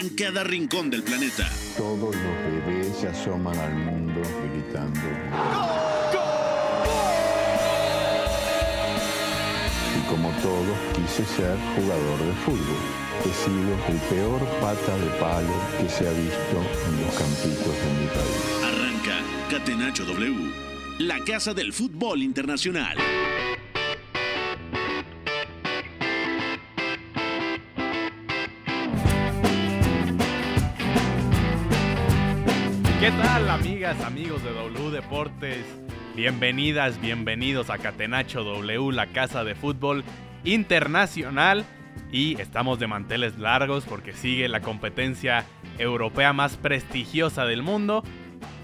en cada rincón del planeta. Todos los bebés se asoman al mundo gritando. Y como todos, quise ser jugador de fútbol. He sido el peor pata de palo que se ha visto en los campitos de mi país. Arranca Catenacho W, la casa del fútbol internacional. Amigos de W Deportes? Bienvenidas, bienvenidos a Catenacho W, la casa de fútbol internacional. Y estamos de manteles largos porque sigue la competencia europea más prestigiosa del mundo.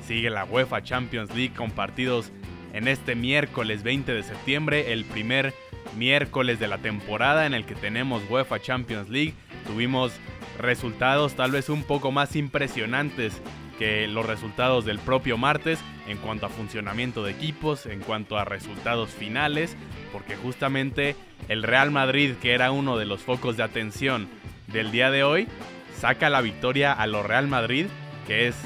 Sigue la UEFA Champions League con partidos en este miércoles 20 de septiembre, el primer miércoles de la temporada en el que tenemos UEFA Champions League. Tuvimos resultados tal vez un poco más impresionantes que los resultados del propio martes en cuanto a funcionamiento de equipos, en cuanto a resultados finales, porque justamente el Real Madrid, que era uno de los focos de atención del día de hoy, saca la victoria a los Real Madrid, que es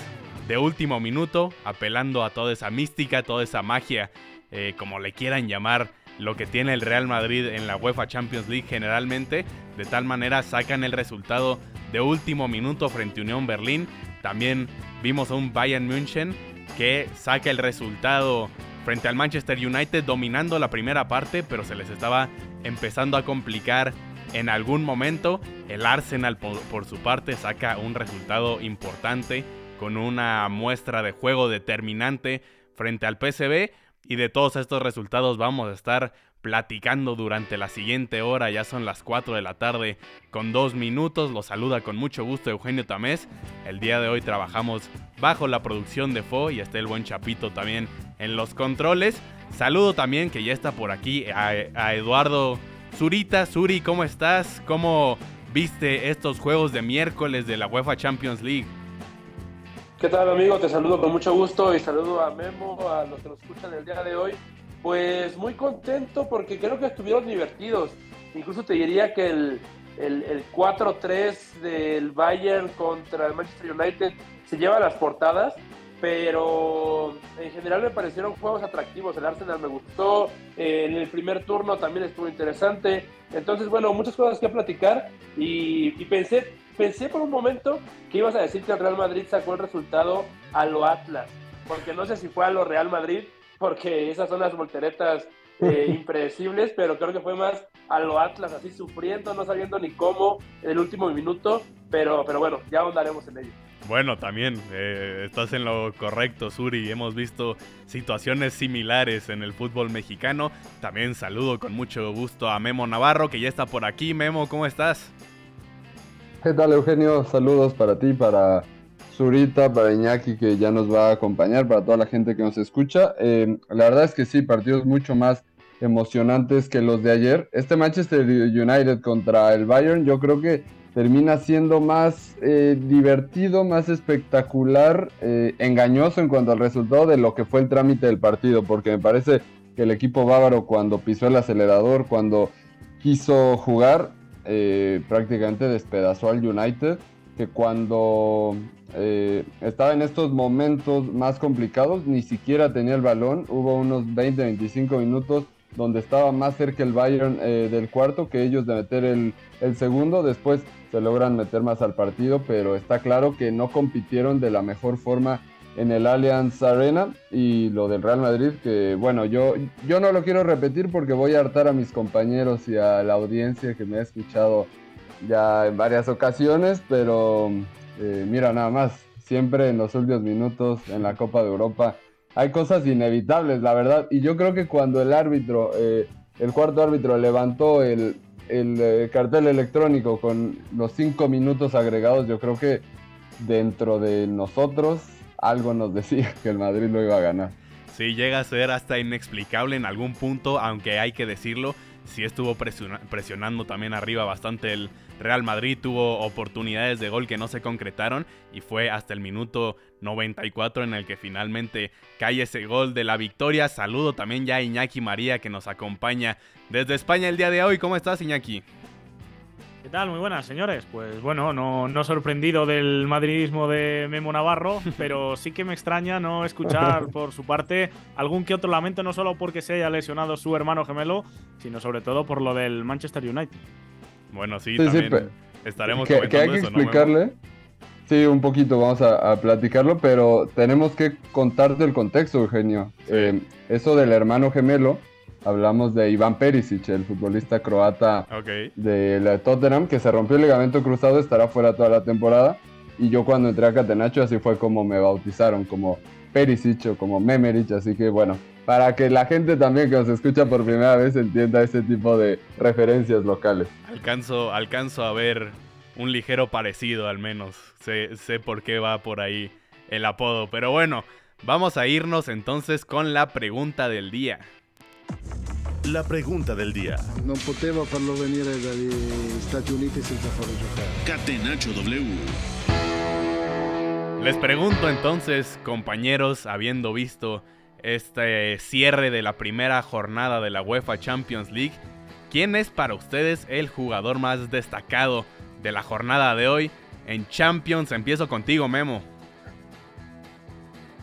de último minuto, apelando a toda esa mística, toda esa magia, eh, como le quieran llamar, lo que tiene el Real Madrid en la UEFA Champions League generalmente, de tal manera sacan el resultado de último minuto frente a Unión Berlín. También vimos a un Bayern München que saca el resultado frente al Manchester United dominando la primera parte, pero se les estaba empezando a complicar en algún momento. El Arsenal por, por, su parte saca un resultado importante con una muestra de juego determinante frente al PSV y de todos estos resultados vamos a estar platicando durante la siguiente hora, ya son las 4 de la tarde con dos minutos, los saluda con mucho gusto Eugenio Tamés, el día de hoy trabajamos bajo la producción de FO y está el buen Chapito también en los controles, saludo también que ya está por aquí a, a Eduardo Zurita, Suri, ¿cómo estás? ¿Cómo viste estos juegos de miércoles de la UEFA Champions League? ¿Qué tal amigo? Te saludo con mucho gusto y saludo a Memo, a los que nos escuchan el día de hoy. Pues muy contento porque creo que estuvieron divertidos. Incluso te diría que el, el, el 4-3 del Bayern contra el Manchester United se lleva las portadas, pero en general me parecieron juegos atractivos. El Arsenal me gustó, eh, en el primer turno también estuvo interesante. Entonces, bueno, muchas cosas que platicar y, y pensé, pensé por un momento que ibas a decir que el Real Madrid sacó el resultado a lo Atlas, porque no sé si fue a lo Real Madrid, porque esas son las volteretas eh, impredecibles, pero creo que fue más a lo Atlas, así sufriendo, no sabiendo ni cómo en el último minuto, pero, pero bueno, ya ahondaremos en ello. Bueno, también eh, estás en lo correcto, Suri. Hemos visto situaciones similares en el fútbol mexicano. También saludo con mucho gusto a Memo Navarro, que ya está por aquí. Memo, ¿cómo estás? ¿Qué tal, Eugenio? Saludos para ti, para Zurita, para Iñaki, que ya nos va a acompañar, para toda la gente que nos escucha. Eh, la verdad es que sí, partidos mucho más emocionantes que los de ayer. Este Manchester United contra el Bayern, yo creo que termina siendo más eh, divertido, más espectacular, eh, engañoso en cuanto al resultado de lo que fue el trámite del partido, porque me parece que el equipo bávaro cuando pisó el acelerador, cuando quiso jugar, prácticamente despedazó al United, que cuando eh, estaba en estos momentos más complicados, ni siquiera tenía el balón, hubo unos 20-25 minutos donde estaba más cerca el Bayern eh, del cuarto que ellos de meter el, el, segundo. Después se logran meter más al partido, pero está claro que no compitieron de la mejor forma en el Allianz Arena y lo del Real Madrid, que bueno, yo, yo no lo quiero repetir porque voy a hartar a mis compañeros y a la audiencia que me ha escuchado ya en varias ocasiones, pero eh, mira nada más, siempre en los últimos minutos en la Copa de Europa hay cosas inevitables, la verdad. Y yo creo que cuando el árbitro, eh, el cuarto árbitro levantó el, el eh, cartel electrónico con los cinco minutos agregados, yo creo que dentro de nosotros algo nos decía que el Madrid lo iba a ganar. Sí, llega a ser hasta inexplicable en algún punto, aunque hay que decirlo, sí estuvo presionando también arriba bastante el Real Madrid, tuvo oportunidades de gol que no se concretaron y fue hasta el minuto 94 en el que finalmente cae ese gol de la victoria. Saludo también ya a Iñaki María que nos acompaña desde España el día de hoy. ¿Cómo estás Iñaki? ¿Qué tal? Muy buenas, señores. Pues bueno, no, no sorprendido del madridismo de Memo Navarro, pero sí que me extraña no escuchar por su parte algún que otro lamento, no solo porque se haya lesionado su hermano gemelo, sino sobre todo por lo del Manchester United. Bueno, sí, también estaremos que, que hay que explicarle. Sí, un poquito vamos a, platicarlo, pero tenemos que contarte el contexto, Eugenio. Eh, eso del hermano gemelo hablamos de Iván Perisic, el futbolista croata de Tottenham, que se rompió el ligamento cruzado, estará fuera toda la temporada. Y yo cuando entré a Catenacho así fue como me bautizaron, como Perisic o como Memerich, así que bueno, para que la gente también que nos escucha por primera vez entienda ese tipo de referencias locales. Alcanzo, alcanzo a ver un ligero parecido al menos, sé, sé por qué va por ahí el apodo, pero bueno, vamos a irnos entonces con la pregunta del día. La pregunta del día. No poteva farlo venire dagli Stati Uniti senza farlo giocare. Catenaccio W. Les pregunto entonces, compañeros, habiendo visto este cierre de la primera jornada de la UEFA Champions League, ¿quién es para ustedes el jugador más destacado de la jornada de hoy en Champions? Empiezo contigo, Memo.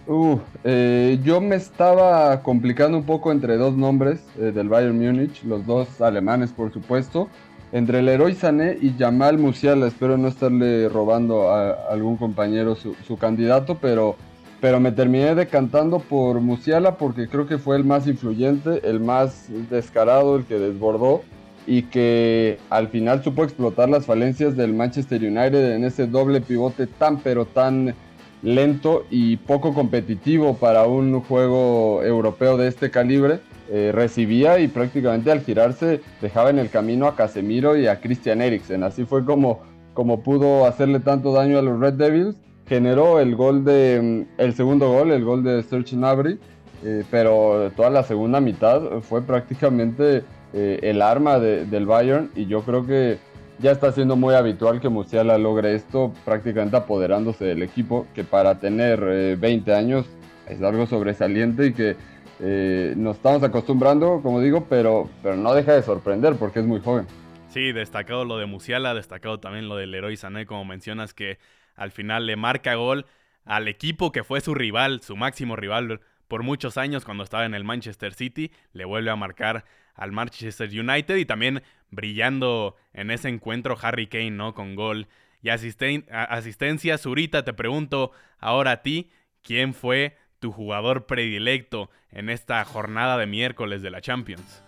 Uh, eh, yo me estaba complicando un poco entre dos nombres eh, del Bayern Múnich, los dos alemanes por supuesto, entre el Leroy Sané y Jamal Musiala. Espero no estarle robando a, algún compañero su, candidato, pero, pero me terminé decantando por Musiala porque creo que fue el más influyente, el más descarado, el que desbordó y que al final supo explotar las falencias del Manchester United en ese doble pivote tan pero tan lento y poco competitivo para un juego europeo de este calibre. Eh, recibía y prácticamente al girarse dejaba en el camino a Casemiro y a Christian Eriksen. Así fue como, como pudo hacerle tanto daño a los Red Devils. Generó el gol de mm, el segundo gol, el gol de Serge Gnabry, eh, pero toda la segunda mitad fue prácticamente eh, el arma del Bayern y yo creo que ya está siendo muy habitual que Musiala logre esto, prácticamente apoderándose del equipo, que para tener 20 eh, años es algo sobresaliente y que eh, nos estamos acostumbrando, como digo, pero, pero no deja de sorprender porque es muy joven. Sí, destacado lo de Musiala, destacado también lo del Leroy Sané, como mencionas, que al final le marca gol al equipo que fue su rival, su máximo rival por muchos años cuando estaba en el Manchester City, le vuelve a marcar al Manchester United y también brillando en ese encuentro Harry Kane, ¿no? Con gol y asistencia. Zurita, te pregunto ahora a ti, ¿quién fue tu jugador predilecto en esta jornada de miércoles de la Champions?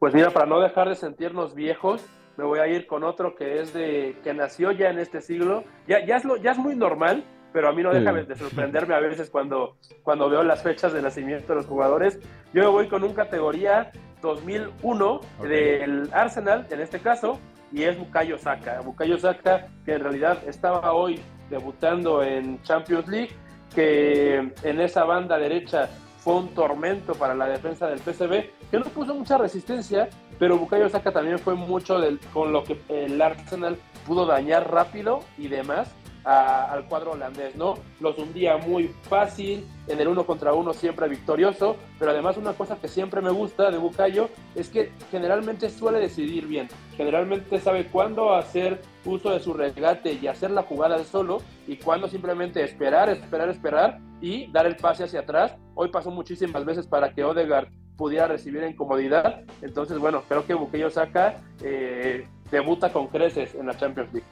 Pues mira, para no dejar de sentirnos viejos, me voy a ir con otro que es de que nació ya en este siglo. Ya, ya, es, lo, ya es muy normal, pero a mí no deja de sorprenderme a veces cuando, cuando veo las fechas de nacimiento de los jugadores. Yo me voy con un categoría 2001 del Arsenal, en este caso, y es Bukayo Saka. Bukayo Saka, que en realidad estaba hoy debutando en Champions League, que en esa banda derecha fue un tormento para la defensa del PSV, que no puso mucha resistencia, pero Bukayo Saka también fue mucho con lo que el Arsenal pudo dañar rápido y demás al cuadro holandés, ¿no? Los hundía muy fácil, en el uno contra uno siempre victorioso, pero además una cosa que siempre me gusta de Bucayo es que generalmente suele decidir bien, generalmente sabe cuándo hacer uso de su regate y hacer la jugada de solo y cuándo simplemente esperar, esperar, esperar y dar el pase hacia atrás. Hoy pasó muchísimas veces para que Odegaard pudiera recibir en comodidad, entonces bueno, creo que Bucayo saca, eh, debuta con creces en la Champions League.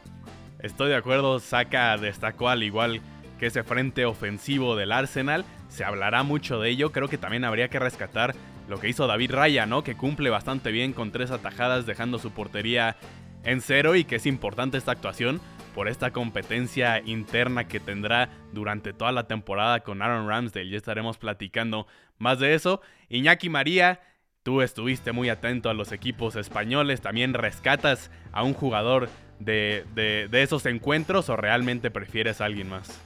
Estoy de acuerdo, Saka destacó al igual que ese frente ofensivo del Arsenal. Se hablará mucho de ello. Creo que también habría que rescatar lo que hizo David Raya, ¿no? Que cumple bastante bien con tres atajadas, dejando su portería en cero y que es importante esta actuación por esta competencia interna que tendrá durante toda la temporada con Aaron Ramsdale. Ya estaremos platicando más de eso. Iñaki María, tú estuviste muy atento a los equipos españoles. También rescatas a un jugador de, esos encuentros o realmente prefieres a alguien más?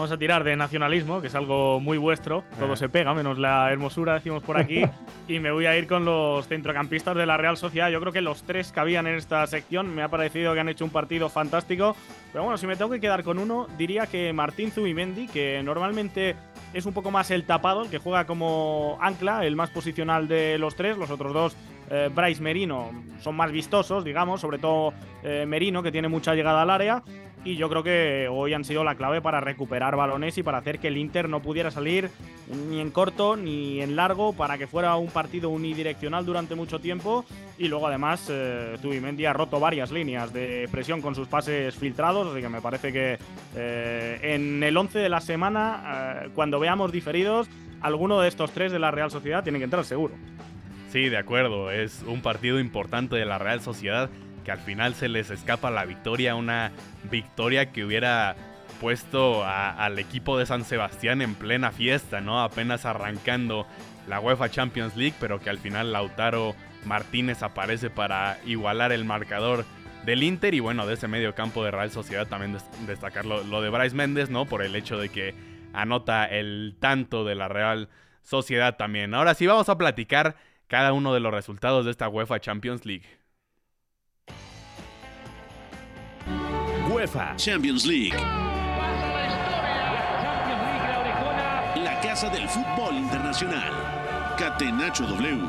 Vamos a tirar de nacionalismo, que es algo muy vuestro. Todo se pega, menos la hermosura, decimos por aquí. y me voy a ir con los centrocampistas de la Real Sociedad. Yo creo que los tres cabían en esta sección. Me ha parecido que han hecho un partido fantástico. Pero bueno, si me tengo que quedar con uno, diría que Martín Zubimendi, que normalmente es un poco más el tapado, el que juega como ancla, el más posicional de los tres. Los otros dos Bryce Merino son más vistosos, digamos, sobre todo Merino, que tiene mucha llegada al área y yo creo que hoy han sido la clave para recuperar balones y para hacer que el Inter no pudiera salir ni en corto ni en largo para que fuera un partido unidireccional durante mucho tiempo y luego además eh, Tubimendi ha roto varias líneas de presión con sus pases filtrados, así que me parece que eh, en el 11 de la semana, eh, cuando veamos diferidos, alguno de estos tres de la Real Sociedad tiene que entrar seguro. Sí, de acuerdo, es un partido importante de la Real Sociedad que al final se les escapa la victoria, una victoria que hubiera puesto al equipo de San Sebastián en plena fiesta, ¿no? Apenas arrancando la UEFA Champions League, pero que al final Lautaro Martínez aparece para igualar el marcador del Inter y bueno, de ese medio campo de Real Sociedad también destacar lo, lo, de Bryce Méndez, ¿no? Por el hecho de que anota el tanto de la Real Sociedad también. Ahora sí vamos a platicar cada uno de los resultados de esta UEFA Champions League. UEFA Champions League. La casa del fútbol internacional. Catenacho W.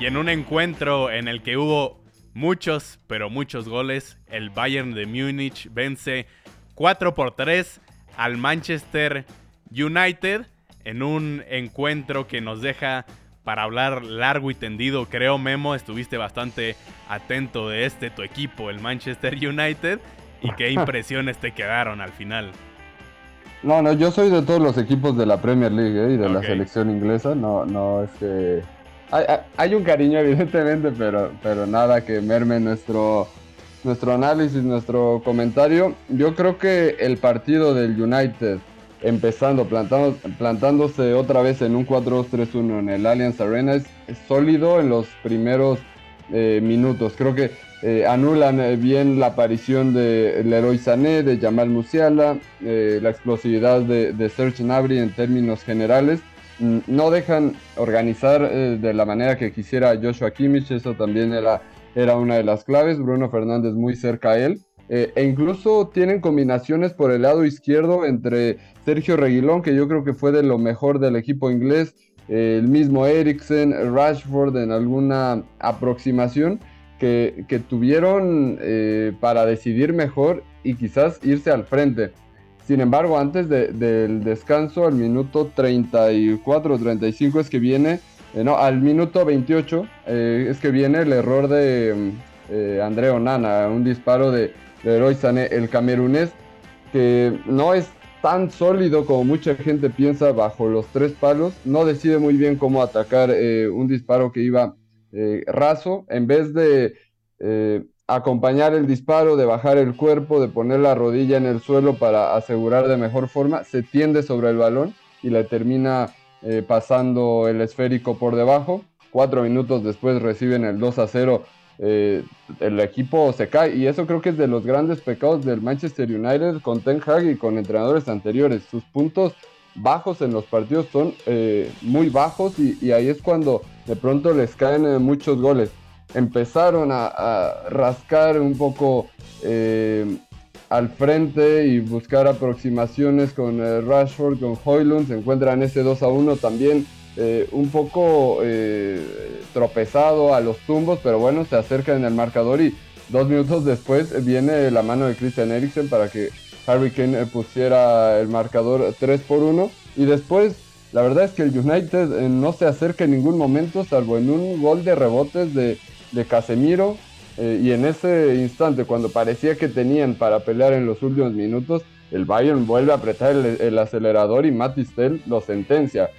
Y en un encuentro en el que hubo muchos, pero muchos goles, el Bayern de Múnich vence 4 por 3 al Manchester United en un encuentro que nos deja para hablar largo y tendido. Creo, Memo, estuviste bastante atento de este tu equipo, el Manchester United, y qué impresiones te quedaron al final. No, no, yo soy de todos los equipos de la Premier League ¿eh? y de la selección inglesa. No, no, es que. Hay, un cariño, evidentemente, pero, pero nada que merme nuestro, nuestro análisis, nuestro comentario. Yo creo que el partido del United empezando, plantando, plantándose otra vez en un 4-2-3-1 en el Allianz Arena, es, sólido en los primeros eh, minutos. Creo que eh, anulan eh, bien la aparición de Leroy Sané, de Jamal Musiala, la explosividad de, Serge Gnabry en términos generales. Mm, no dejan organizar de la manera que quisiera Joshua Kimmich, eso también era, era una de las claves. Bruno Fernández muy cerca a él. e incluso tienen combinaciones por el lado izquierdo entre Sergio Reguilón, que yo creo que fue de lo mejor del equipo inglés, el mismo Eriksen, Rashford en alguna aproximación que, tuvieron eh, para decidir mejor y quizás irse al frente. Sin embargo, antes del descanso, al minuto 34-35 es que viene, eh, no, al minuto 28 eh, es que viene el error de André Onana, un disparo de, de Sané, el camerunés, que no es tan sólido como mucha gente piensa bajo los tres palos. No decide muy bien cómo atacar eh, un disparo que iba eh, raso. En vez de eh, acompañar el disparo, de bajar el cuerpo, de poner la rodilla en el suelo para asegurar de mejor forma, se tiende sobre el balón y le termina pasando el esférico por debajo. Cuatro minutos después reciben el 2 a 0 eh, el equipo se cae. Y eso creo que es de los grandes pecados del Manchester United con Ten Hag y con entrenadores anteriores. Sus puntos bajos en los partidos son eh, muy bajos y, ahí es cuando de pronto les caen eh, muchos goles. Empezaron a, rascar un poco al frente y buscar aproximaciones con Rashford, con Hoylund. Se encuentran ese 2 a 1 también eh, un poco eh, tropezado a los tumbos, pero bueno, se acerca en el marcador y dos minutos después viene la mano de Christian Eriksen para que Harry Kane pusiera el marcador 3 por 1 y después la verdad es que el United eh, no se acerca en ningún momento salvo en un gol de rebotes de, Casemiro y en ese instante cuando parecía que tenían para pelear en los últimos minutos el Bayern vuelve a apretar el, acelerador y Matistel lo sentencia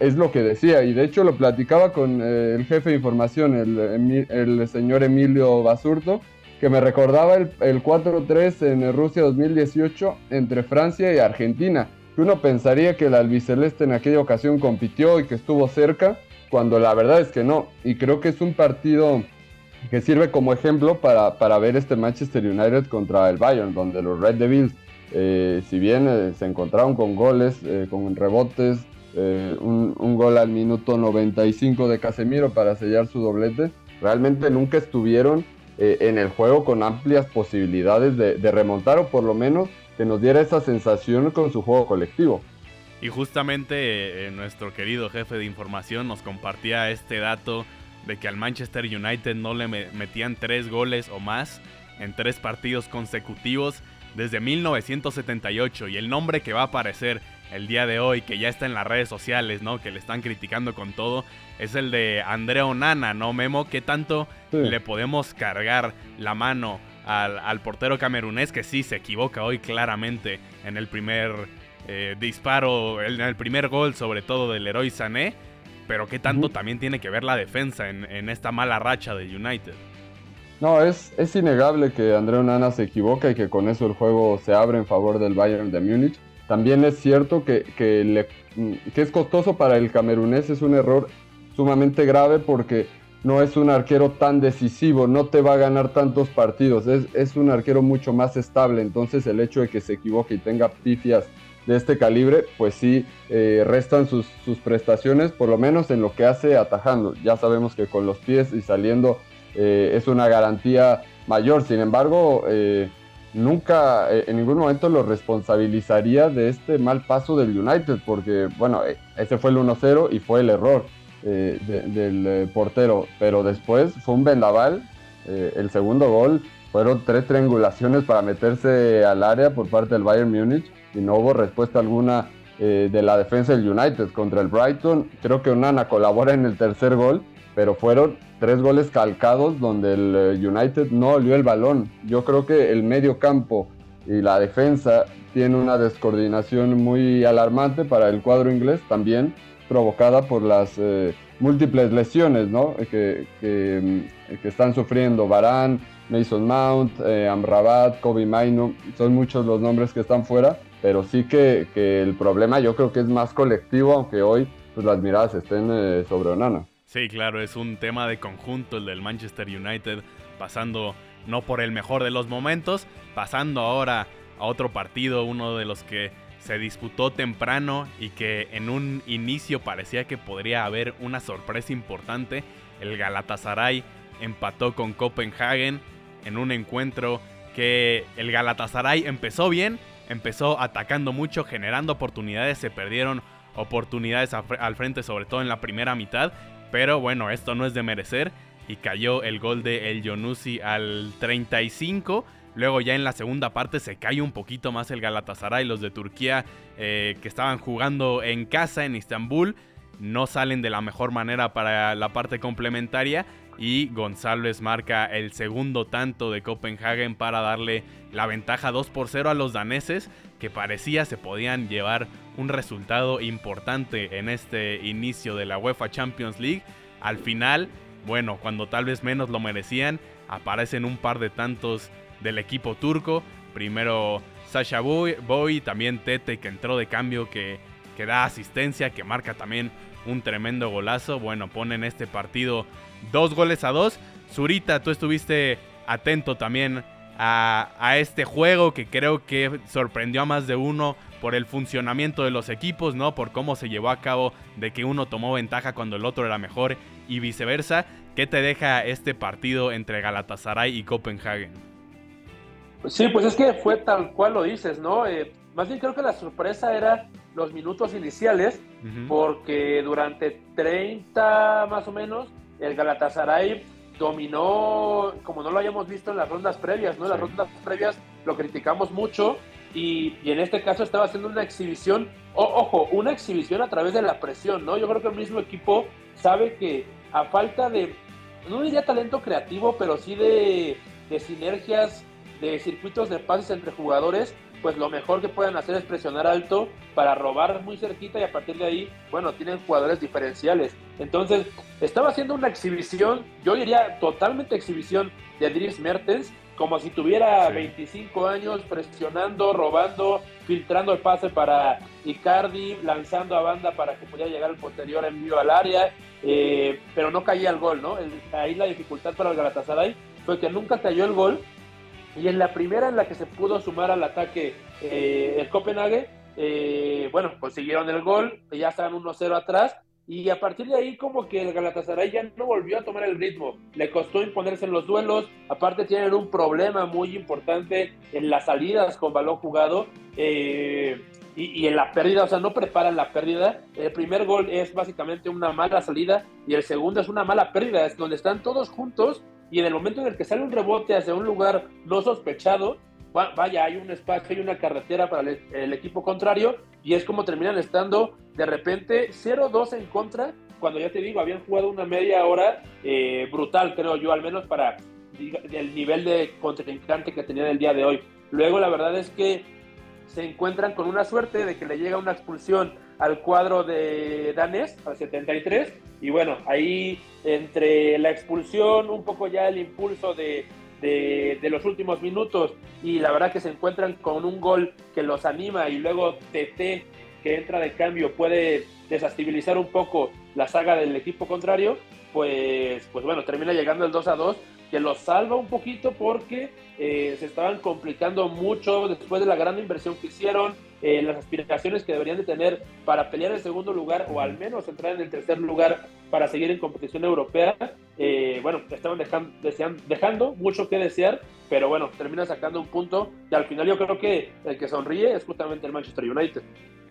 es lo que decía, y de hecho lo platicaba con eh, el jefe de información, el, señor Emilio Basurto, que me recordaba el, 4-3 en Rusia 2018 entre Francia y Argentina, que uno pensaría que el albiceleste en aquella ocasión compitió y que estuvo cerca, cuando la verdad es que no, y creo que es un partido que sirve como ejemplo para, para ver este Manchester United contra el Bayern, donde los Red Devils, eh, si bien eh, se encontraron con goles, con rebotes, eh, un, gol al minuto 95 de Casemiro para sellar su doblete. Realmente nunca estuvieron eh, en el juego con amplias posibilidades de, remontar o por lo menos que nos diera esa sensación con su juego colectivo. Y justamente eh, nuestro querido jefe de información nos compartía este dato de que al Manchester United no le metían tres goles o más en tres partidos consecutivos desde 1978 y el nombre que va a aparecer el día de hoy, que ya está en las redes sociales, ¿no? Que le están criticando con todo, es el de Andrea Onana, ¿no, Memo? ¿Qué tanto le podemos cargar la mano al, portero camerunés que sí se equivoca hoy claramente en el primer eh, disparo, en el primer gol sobre todo del héroe Sané? Pero qué tanto también tiene que ver la defensa en, en esta mala racha de United. No, es, es innegable que Andrea Onana se equivoca y que con eso el juego se abre en favor del Bayern de Múnich. También es cierto que, que, es costoso para el camerunés, es un error sumamente grave porque no es un arquero tan decisivo, no te va a ganar tantos partidos, es, un arquero mucho más estable, entonces el hecho de que se equivoque y tenga pifias de este calibre, pues sí eh, restan sus, sus, prestaciones, por lo menos en lo que hace atajando. Ya sabemos que con los pies y saliendo eh, es una garantía mayor. Sin embargo, eh, nunca eh, en ningún momento lo responsabilizaría de este mal paso del United, porque bueno, ese fue el 1-0 y fue el error del portero, pero después fue un vendaval. el segundo gol fueron tres triangulaciones para meterse al área por parte del Bayern Múnich y no hubo respuesta alguna de la defensa del United contra el Brighton. Creo que Onana colabora en el tercer gol, pero fueron tres goles calcados donde el eh, United no olió el balón. Yo creo que el medio campo y la defensa tiene una descoordinación muy alarmante para el cuadro inglés, también provocada por las eh, múltiples lesiones ¿no? que, mm, que, están sufriendo Varane, Mason Mount, eh, Amrabat, Kobe Maino, son muchos los nombres que están fuera, pero sí que, que, el problema yo creo que es más colectivo, aunque hoy pues, las miradas estén sobre Onana. Sí, claro, es un tema de conjunto el del Manchester United, pasando no por el mejor de los momentos, pasando ahora a otro partido, uno de los que se disputó temprano y que en un inicio parecía que podría haber una sorpresa importante. El Galatasaray empató con Copenhagen en un encuentro que el Galatasaray empezó bien, empezó atacando mucho, generando oportunidades, se perdieron oportunidades al frente, sobre todo en la primera mitad, pero bueno, esto no es de merecer. Y cayó el gol de El Yonusi al 35. Luego ya en la segunda parte se cae un poquito más el Galatasaray. Los de Turquía eh, que estaban jugando en casa en Estambul no salen de la mejor manera para la parte complementaria. Y González marca el segundo tanto de Copenhagen para darle la ventaja 2 por 0 a los daneses que parecía se podían llevar un resultado importante en este inicio de la UEFA Champions League. Al final, bueno, cuando tal vez menos lo merecían, aparecen un par de tantos del equipo turco. Primero Sasha Boy, también Tete que entró de cambio, que, que da asistencia, que marca también un tremendo golazo. Bueno, ponen este partido dos goles a dos. Zurita, tú estuviste atento también a, este juego que creo que sorprendió a más de uno por el funcionamiento de los equipos, ¿no? Por cómo se llevó a cabo de que uno tomó ventaja cuando el otro era mejor y viceversa. ¿Qué te deja este partido entre Galatasaray y Copenhagen? Sí, pues es que fue tal cual lo dices, ¿no? Eh, más bien creo que la sorpresa era los minutos iniciales, porque durante 30 más o menos, el Galatasaray dominó como no lo habíamos visto en las rondas previas, ¿no? En las rondas previas lo criticamos mucho y, en este caso estaba haciendo una exhibición, ojo, una exhibición a través de la presión, ¿no? Yo creo que el mismo equipo sabe que a falta de, no diría talento creativo, pero sí de, de sinergias, de circuitos de pases entre jugadores, pues lo mejor que pueden hacer es presionar alto para robar muy cerquita y a partir de ahí, bueno, tienen jugadores diferenciales. Entonces, estaba haciendo una exhibición, yo diría totalmente exhibición de Dries Mertens, como si tuviera 25 años presionando, robando, filtrando el pase para Icardi, lanzando a banda para que pudiera llegar el posterior envío al área, eh, pero no caía el gol, ¿no? ahí la dificultad para el Galatasaray fue que nunca cayó el gol y en la primera en la que se pudo sumar al ataque eh, el Copenhague, eh, bueno, consiguieron el gol, ya estaban 1-0 atrás, y a partir de ahí como que el Galatasaray ya no volvió a tomar el ritmo, le costó imponerse en los duelos, aparte tienen un problema muy importante en las salidas con balón jugado, eh, y, en la pérdida, o sea, no preparan la pérdida. El primer gol es básicamente una mala salida y el segundo es una mala pérdida, es donde están todos juntos y en el momento en el que sale un rebote hacia un lugar no sospechado, vaya, hay un espacio, hay una carretera para el, equipo contrario y es como terminan estando de repente 0-2 en contra, cuando ya te digo, habían jugado una media hora eh, brutal, creo yo, al menos para el nivel de contrincante que tenían el día de hoy. Luego la verdad es que se encuentran con una suerte de que le llega una expulsión al cuadro de Danés al 73 y bueno, ahí entre la expulsión, un poco ya el impulso de, de, los últimos minutos y la verdad que se encuentran con un gol que los anima y luego TT que entra de cambio puede desestabilizar un poco la saga del equipo contrario, pues, pues bueno, termina llegando el 2 a 2 que los salva un poquito porque eh, se estaban complicando mucho después de la gran inversión que hicieron, eh, las aspiraciones que deberían de tener para pelear el segundo lugar o al menos entrar en el tercer lugar para seguir en competición europea. Eh, bueno, estaban dejando, dejando mucho que desear, pero bueno, termina sacando un punto y al final yo creo que el que sonríe es justamente el Manchester United.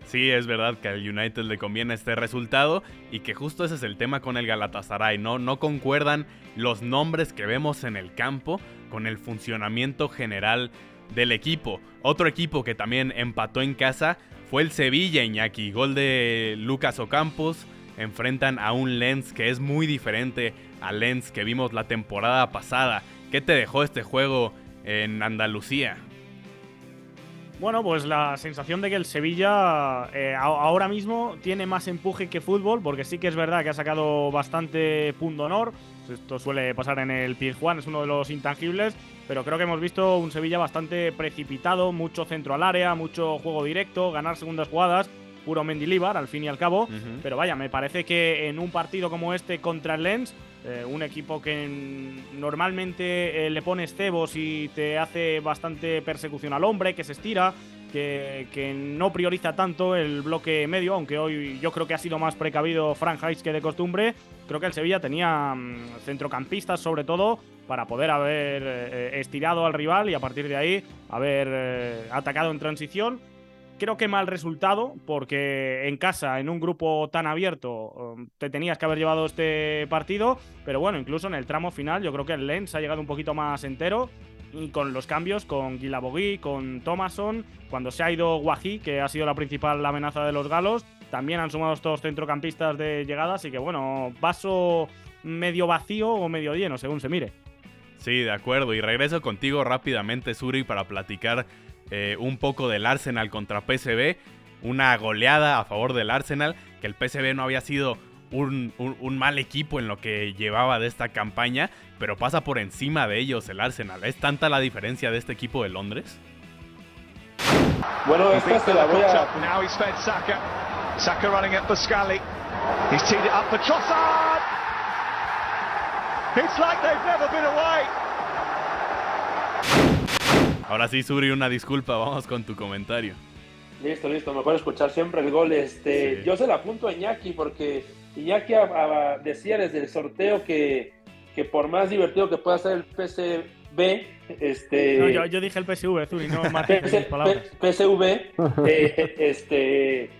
Sí, es verdad que al United le conviene este resultado y que justo ese es el tema con el Galatasaray, ¿no? No concuerdan los nombres que vemos en el campo con el funcionamiento general del equipo. Otro equipo que también empató en casa fue el Sevilla, Iñaki. Gol de Lucas Ocampos. Enfrentan a un Lens que es muy diferente al Lens que vimos la temporada pasada. ¿Qué te dejó este juego en Andalucía? Bueno, pues la sensación de que el Sevilla eh, ahora mismo tiene más empuje que fútbol, porque sí que es verdad que ha sacado bastante punto honor. Esto suele pasar en el Juan, es uno de los intangibles, pero creo que hemos visto un Sevilla bastante precipitado, mucho centro al área, mucho juego directo, ganar segundas jugadas, puro Mendilibar al fin y al cabo. Pero vaya, me parece que en un partido como este contra el Lens, eh, un equipo que normalmente eh, le pones cebos y te hace bastante persecución al hombre, que se estira, que, que, no prioriza tanto el bloque medio, aunque hoy yo creo que ha sido más precavido Frank Heiss que de costumbre. Creo que el Sevilla tenía mm, centrocampistas sobre todo para poder haber eh, estirado al rival y a partir de ahí haber atacado en transición creo que mal resultado, porque en casa, en un grupo tan abierto, um, te tenías que haber llevado este partido, pero bueno, incluso en el tramo final yo creo que el Lens ha llegado un poquito más entero, y con los cambios, con Guilabogui, con Thomason, cuando se ha ido Guají, que ha sido la principal amenaza de los galos, también han sumado estos centrocampistas de llegada, así que bueno, vaso medio vacío o medio lleno, según se mire. Sí, de acuerdo, y regreso contigo rápidamente, Suri, para platicar eh, un poco del Arsenal contra PSV, una goleada a favor del Arsenal, que el PSV no había sido un, mal equipo en lo que llevaba de esta campaña, pero pasa por encima de ellos el Arsenal. ¿Es tanta la diferencia de este equipo de Londres? Bueno, esta se la voy a... Now he's fed Saka. Saka running at Pascali. He's teed it up for Trossard. It's like they've never been away. Ahora sí, Suri, una disculpa, vamos con tu comentario. Listo, listo, mejor escuchar siempre el gol. Este, Yo se la apunto a Iñaki porque Iñaki decía desde el sorteo que, que por más divertido que pueda ser el PSV, este... No, yo, dije el PSV, Zuri, no PS, palabras. PSV, eh, este,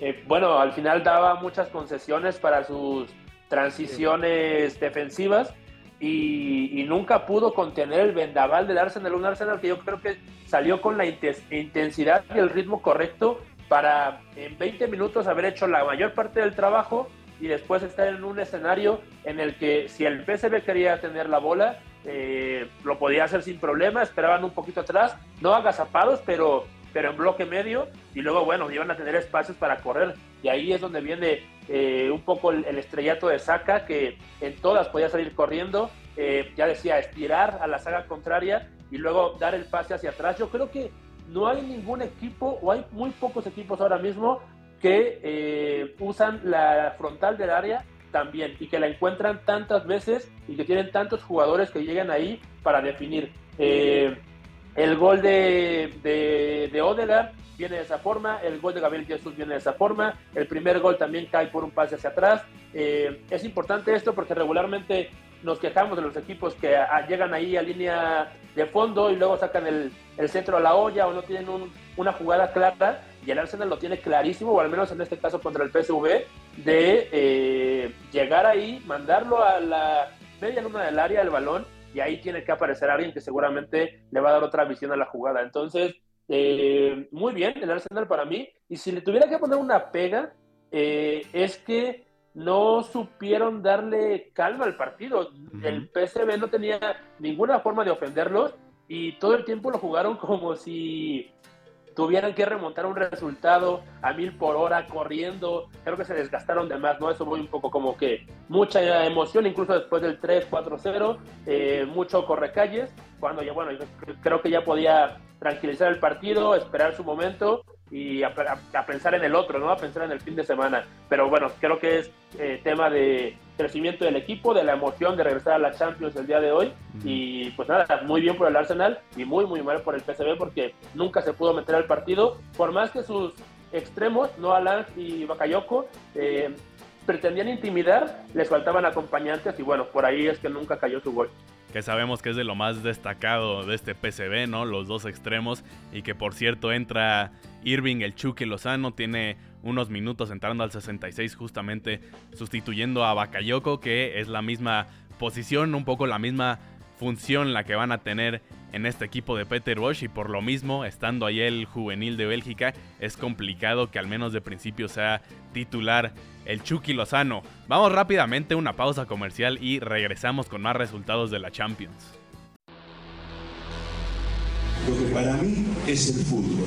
eh, bueno, al final daba muchas concesiones para sus transiciones defensivas y, nunca pudo contener el vendaval del Arsenal, un Arsenal que yo creo que salió con la intensidad y el ritmo correcto para en 20 minutos haber hecho la mayor parte del trabajo y después estar en un escenario en el que si el PSV quería tener la bola, eh, lo podía hacer sin problema, esperaban un poquito atrás, no agazapados, pero, pero en bloque medio, y luego, bueno, iban a tener espacios para correr, y ahí es donde viene eh, un poco el, estrellato de Saka, que en todas podía salir corriendo, eh, ya decía, estirar a la saga contraria y luego dar el pase hacia atrás. Yo creo que no hay ningún equipo, o hay muy pocos equipos ahora mismo, que eh, usan la frontal del área también y que la encuentran tantas veces y que tienen tantos jugadores que llegan ahí para definir. El gol de, de, de Odegaard viene de esa forma, el gol de Gabriel Jesús viene de esa forma, el primer gol también cae por un pase hacia atrás. Eh, es importante esto porque regularmente nos quejamos de los equipos que llegan ahí a línea de fondo y luego sacan el, centro a la olla o no tienen una jugada clara y el Arsenal lo tiene clarísimo, o al menos en este caso contra el PSV, de eh, llegar ahí, mandarlo a la media luna del área del balón y ahí tiene que aparecer alguien que seguramente le va a dar otra visión a la jugada. Entonces, eh, muy bien el Arsenal para mí. Y si le tuviera que poner una pega, eh, es que no supieron darle calma al partido. El PSV no tenía ninguna forma de ofenderlos y todo el tiempo lo jugaron como si tuvieran que remontar un resultado a mil por hora corriendo, creo que se desgastaron de más, ¿no? Eso fue un poco como que mucha emoción, incluso después del 3-4-0, eh, mucho correcalles, cuando ya, bueno, creo que ya podía tranquilizar el partido, esperar su momento y a, pensar en el otro, ¿no? A pensar en el fin de semana. Pero bueno, creo que es eh, tema de crecimiento del equipo, de la emoción de regresar a la Champions el día de hoy. Y pues nada, muy bien por el Arsenal y muy, muy mal por el PSV porque nunca se pudo meter al partido. Por más que sus extremos, no Alan y Bakayoko, eh, pretendían intimidar, les faltaban acompañantes y bueno, por ahí es que nunca cayó su gol que sabemos que es de lo más destacado de este PCB, ¿no? Los dos extremos y que por cierto entra Irving el Chucky Lozano, tiene unos minutos entrando al 66 justamente sustituyendo a Bakayoko, que es la misma posición, un poco la misma función la que van a tener en este equipo de Peter Bosch y por lo mismo, estando ahí el juvenil de Bélgica, es complicado que al menos de principio sea titular el Chucky Lozano. Vamos rápidamente a una pausa comercial y regresamos con más resultados de la Champions. Lo que para mí es el fútbol.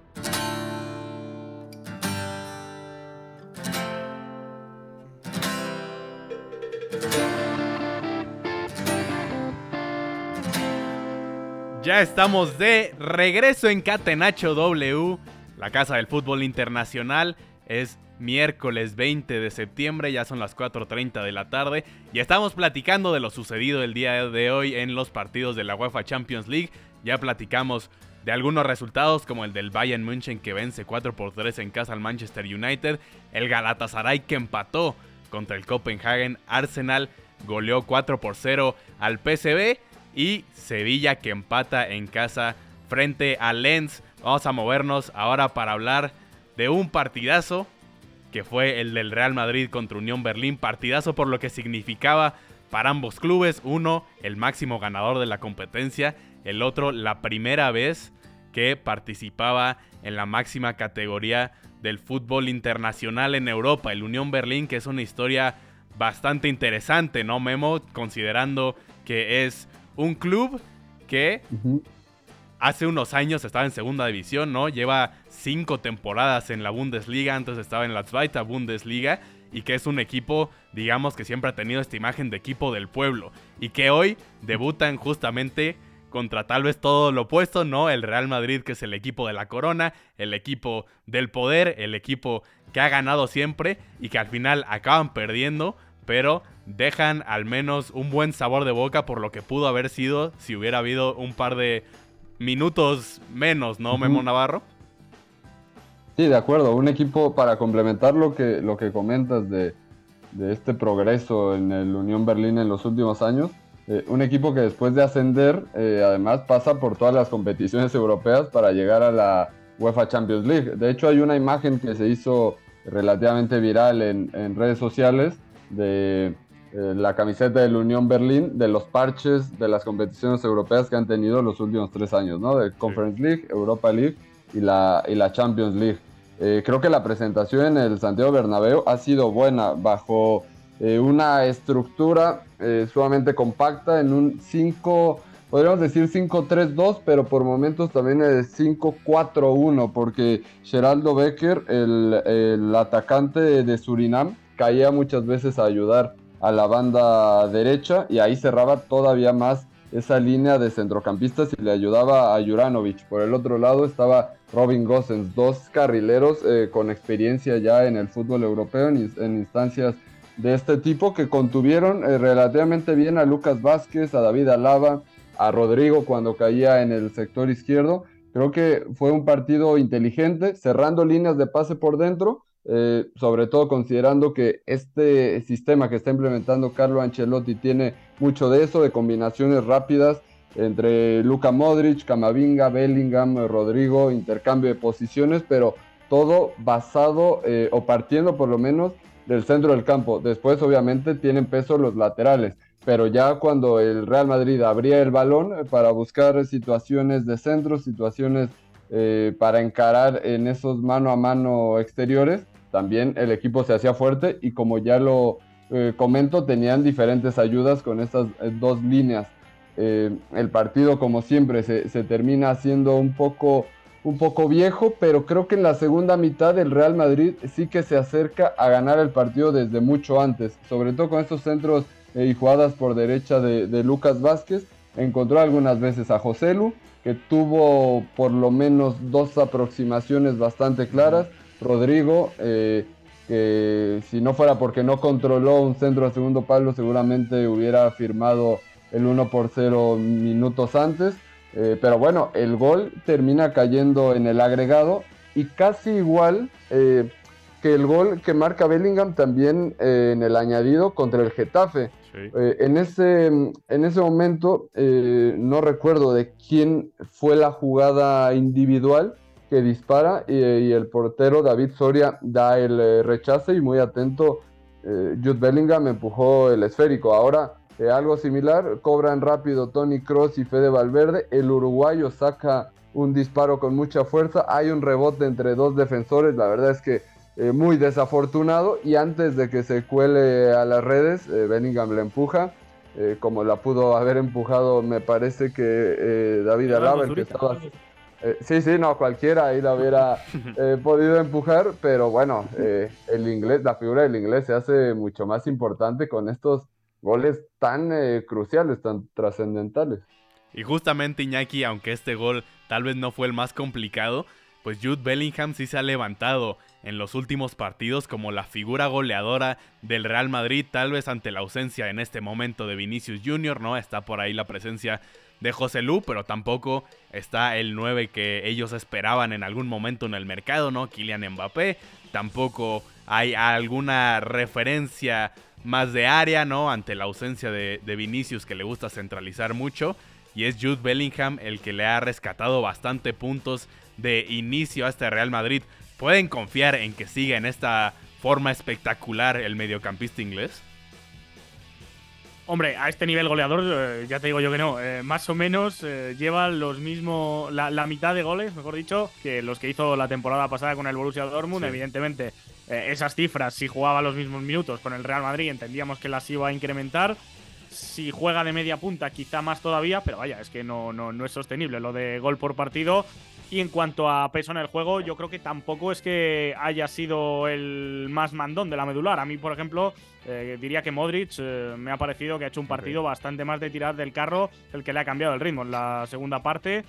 Ya estamos de regreso en Catenacho W la Casa del Fútbol Internacional es miércoles 20 de septiembre, ya son las 4.30 de la tarde y estamos platicando de lo sucedido el día de hoy en los partidos de la UEFA Champions League. Ya platicamos de algunos resultados como el del Bayern München que vence 4 por 3 en casa al Manchester United, el Galatasaray que empató contra el Copenhagen, Arsenal goleó 4 por 0 al PSV y Sevilla que empata en casa frente a Lens. Vamos a movernos ahora para hablar de un partidazo que fue el del Real Madrid contra Unión Berlín. Partidazo por lo que significaba para ambos clubes. Uno, el máximo ganador de la competencia. El otro, la primera vez que participaba en la máxima categoría del fútbol internacional en Europa. El Unión Berlín, que es una historia bastante interesante, ¿no, Memo? Considerando que es un club que hace unos años estaba en segunda división, ¿no? Lleva cinco temporadas en la Bundesliga, antes estaba en la Zweite Bundesliga y que es un equipo, digamos, que siempre ha tenido esta imagen de equipo del pueblo y que hoy debutan justamente contra tal vez todo lo opuesto, ¿no? El Real Madrid, que es el equipo de la corona, el equipo del poder, el equipo que ha ganado siempre y que al final acaban perdiendo, pero dejan al menos un buen sabor de boca por lo que pudo haber sido si hubiera habido un par de minutos menos, ¿no, Memo Navarro? Sí, de acuerdo. Un equipo para complementar lo que, lo que comentas de, este progreso en el Unión Berlín en los últimos años. Eh, un equipo que después de ascender, eh, además pasa por todas las competiciones europeas para llegar a la UEFA Champions League. De hecho, hay una imagen que se hizo relativamente viral en, en redes sociales de eh, la camiseta de la Unión Berlín de los parches de las competiciones europeas que han tenido los últimos tres años, ¿no? De Conference League, Europa League y la, y la Champions League. Eh, creo que la presentación en el Santiago Bernabéu ha sido buena, bajo eh, una estructura sumamente compacta, en un 5, podríamos decir 5-3-2, pero por momentos también es 5-4-1, porque Geraldo Becker, el, el atacante de Surinam, caía muchas veces a ayudar a la banda derecha y ahí cerraba todavía más esa línea de centrocampistas y le ayudaba a Juranovic. Por el otro lado estaba Robin Gosens, dos carrileros eh, con experiencia ya en el fútbol europeo en, instancias de este tipo que contuvieron eh, relativamente bien a Lucas Vázquez, a David Alaba, a Rodrigo cuando caía en el sector izquierdo. Creo que fue un partido inteligente, cerrando líneas de pase por dentro, eh, sobre todo considerando que este sistema que está implementando Carlo Ancelotti tiene mucho de eso, de combinaciones rápidas entre Luka Modric, Camavinga, Bellingham, Rodrigo, intercambio de posiciones, pero todo basado eh, o partiendo por lo menos del centro del campo. Después obviamente tienen peso los laterales, pero ya cuando el Real Madrid abría el balón eh, para buscar situaciones de centro, situaciones para encarar en esos mano a mano exteriores, también el equipo se hacía fuerte y como ya lo eh, comento, tenían diferentes ayudas con estas eh, dos líneas. Eh, el partido, como siempre, se, termina haciendo un poco, un poco viejo, pero creo que en la segunda mitad el Real Madrid sí que se acerca a ganar el partido desde mucho antes, sobre todo con estos centros y jugadas por derecha de, de, Lucas Vázquez. Encontró algunas veces a Joselu, que tuvo por lo menos dos aproximaciones bastante claras. Rodrigo, eh, que si no fuera porque no controló un centro a segundo palo, seguramente hubiera firmado el 1 por 0 minutos antes. Eh, pero bueno, el gol termina cayendo en el agregado y casi igual eh, que el gol que marca Bellingham también en el añadido contra el Getafe. en, ese, en ese momento no recuerdo de quién fue la jugada individual, que dispara y, el portero David Soria da el eh, rechace y muy atento eh, Jude Bellingham empujó el esférico. Ahora eh, algo similar, cobran rápido Tony Cross y Fede Valverde, el uruguayo saca un disparo con mucha fuerza, hay un rebote entre dos defensores, la verdad es que muy desafortunado y antes de que se cuele a las redes, Bellingham le empuja. como la pudo haber empujado, me parece que David Alaba, el que estaba, eh, sí, sí, no, cualquiera ahí la hubiera eh, podido empujar, pero bueno, eh, el inglés, la figura del inglés se hace mucho más importante con estos goles tan cruciales, tan trascendentales. Y justamente Iñaki, aunque este gol tal vez no fue el más complicado, pues Jude Bellingham sí se ha levantado en los últimos partidos como la figura goleadora del Real Madrid, tal vez ante la ausencia en este momento de Vinicius Jr., ¿no? Está por ahí la presencia de José Lu, pero tampoco está el 9 que ellos esperaban en algún momento en el mercado, ¿no? Kylian Mbappé. Tampoco hay alguna referencia más de área, ¿no? Ante la ausencia de, de Vinicius que le gusta centralizar mucho. Y es Jude Bellingham el que le ha rescatado bastante puntos de inicio a este Real Madrid. ¿Pueden confiar en que siga en esta forma espectacular el mediocampista inglés? Hombre, a este nivel goleador, eh, ya te digo yo que no. Eh, más o menos eh, lleva los mismos, la, mitad de goles, mejor dicho, que los que hizo la temporada pasada con el Borussia Dortmund. Evidentemente, esas cifras, si jugaba los mismos minutos con el Real Madrid, entendíamos que las iba a incrementar. Si juega de media punta, quizá más todavía, pero vaya, es que no, no, no es sostenible. Lo de gol por partido y en cuanto a peso en el juego, yo creo que tampoco es que haya sido el más mandón de la medular. A mí, por ejemplo, eh, diría que Modric eh, me ha parecido que ha hecho un partido bastante más de tirar del carro, el que le ha cambiado el ritmo en la segunda parte.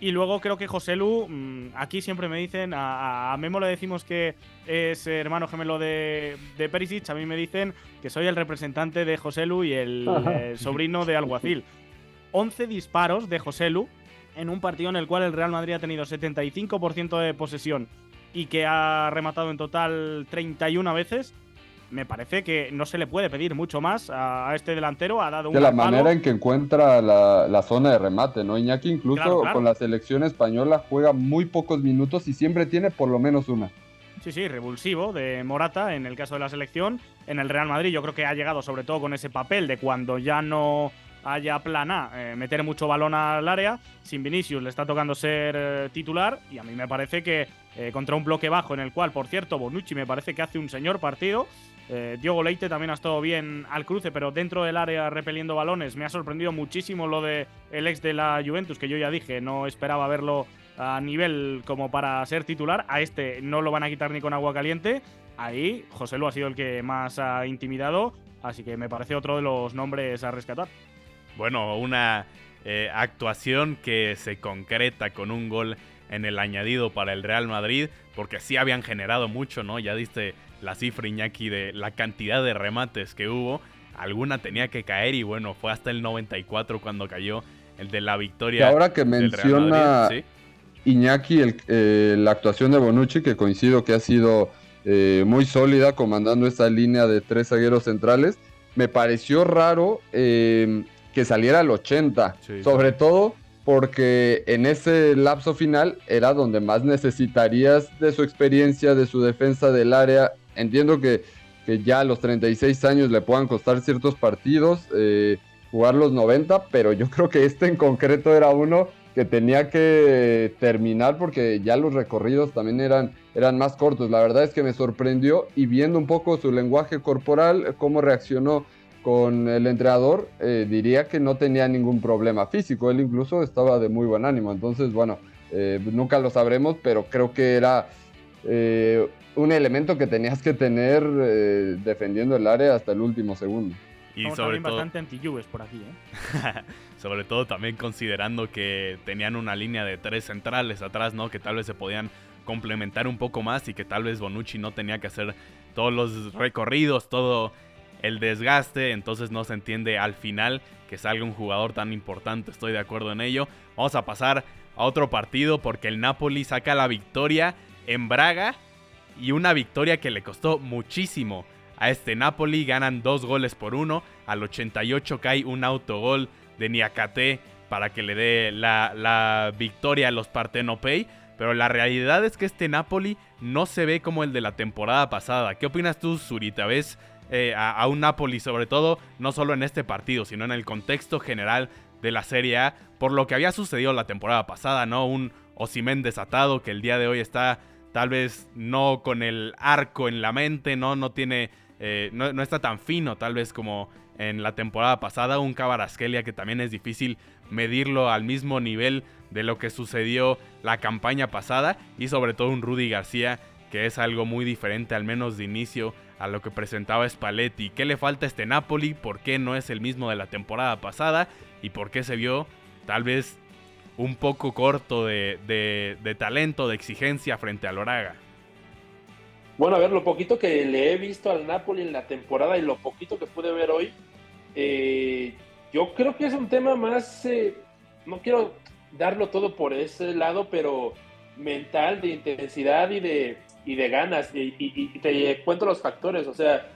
Y luego creo que José Lu, mm, aquí siempre me dicen, a, Memo le decimos que es hermano gemelo de, de, Perisic, a mí me dicen que soy el representante de José Lu y el, el sobrino de Alguacil. 11 disparos de José Lu en un partido en el cual el Real Madrid ha tenido 75% de posesión y que ha rematado en total 31 veces, me parece que no se le puede pedir mucho más a, este delantero. Ha dado de la manera en que encuentra la, zona de remate, ¿no? Iñaki incluso con la selección española juega muy pocos minutos y siempre tiene por lo menos una. Sí, sí, revulsivo de Morata en el caso de la selección. En el Real Madrid yo creo que ha llegado sobre todo con ese papel de cuando ya no haya plana eh, meter mucho balón al área. Sin Vinicius le está tocando ser eh, titular y a mí me parece que eh, contra un bloque bajo en el cual, por cierto, Bonucci me parece que hace un señor partido. Diogo Leite también ha estado bien al cruce, pero dentro del área repeliendo balones. Me ha sorprendido muchísimo lo de el ex de la Juventus, que yo ya dije, no esperaba verlo a nivel como para ser titular. A este no lo van a quitar ni con agua caliente. Ahí José Lu ha sido el que más ha intimidado, así que me parece otro de los nombres a rescatar. Bueno, una eh, actuación que se concreta con un gol en el añadido para el Real Madrid, porque sí habían generado mucho, ¿no? Ya diste la cifra, Iñaki, de la cantidad de remates que hubo. Alguna tenía que caer y bueno, fue hasta el 94 cuando cayó el de la victoria. Y ahora que menciona Iñaki eh, la actuación de Bonucci, que coincido que ha sido eh, muy sólida comandando esta línea de tres zagueros centrales, me pareció raro eh, que saliera al 80, sobre todo porque en ese lapso final era donde más necesitarías de su experiencia, de su defensa del área. Entiendo que, que ya a los 36 años le puedan costar ciertos partidos, eh, jugar los 90, pero yo creo que este en concreto era uno que tenía que terminar porque ya los recorridos también eran, eran más cortos. La verdad es que me sorprendió y viendo un poco su lenguaje corporal, cómo reaccionó con el entrenador, eh, diría que no tenía ningún problema físico. Él incluso estaba de muy buen ánimo. Entonces, bueno, eh, nunca lo sabremos, pero creo que era eh, un elemento que tenías que tener defendiendo el área hasta el último segundo. Y sobre todo, bastante anti por aquí, sobre todo también considerando que tenían una línea de tres centrales atrás, ¿no? Que tal vez se podían complementar un poco más y que tal vez Bonucci no tenía que hacer todos los recorridos, todo el desgaste, entonces no se entiende al final que salga un jugador tan importante, estoy de acuerdo en ello. Vamos a pasar a otro partido porque el Napoli saca la victoria en Braga y una victoria que le costó muchísimo a este Napoli, ganan dos goles por uno, al 88 cae un autogol de Niakate para que le dé la, la victoria a los Partenopei. Pero la realidad es que este Napoli no se ve como el de la temporada pasada. ¿Qué opinas tú, Zurita? ¿Ves eh, a, un Napoli, sobre todo, no solo en este partido, sino en el contexto general de la Serie A, por lo que había sucedido la temporada pasada, ¿no? Un Osimén desatado que el día de hoy está tal vez no con el arco en la mente, ¿no? No tiene. Eh, no, está tan fino, tal vez como en la temporada pasada. Un Cabarasquelia que también es difícil medirlo al mismo nivel de lo que sucedió la campaña pasada. Y sobre todo un Rudy García que es algo muy diferente, al menos de inicio, a lo que presentaba Spalletti. ¿Qué le falta a este Napoli? ¿Por qué no es el mismo de la temporada pasada? ¿Y por qué se vio tal vez un poco corto de, de, talento, de exigencia frente al Oraga? Bueno, a ver, lo poquito que le he visto al Napoli en la temporada y lo poquito que pude ver hoy, eh, yo creo que es un tema más, eh, no quiero darlo todo por ese lado, pero mental, de intensidad y de, y de ganas. Y, te cuento los factores. O sea,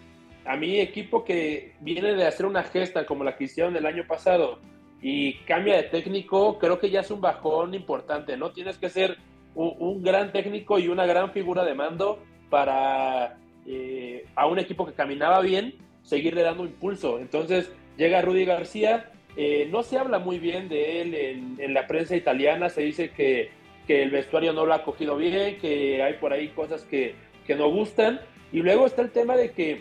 a mi equipo que viene de hacer una gesta como la que hicieron el año pasado y cambia de técnico, creo que ya es un bajón importante, ¿no? Tienes que ser un, gran técnico y una gran figura de mando para eh, a un equipo que caminaba bien, seguirle dando impulso. Entonces llega Rudy García, eh, no se habla muy bien de él en, en la prensa italiana, se dice que que el vestuario no lo ha cogido bien, que hay por ahí cosas que, que no gustan. Y luego está el tema de que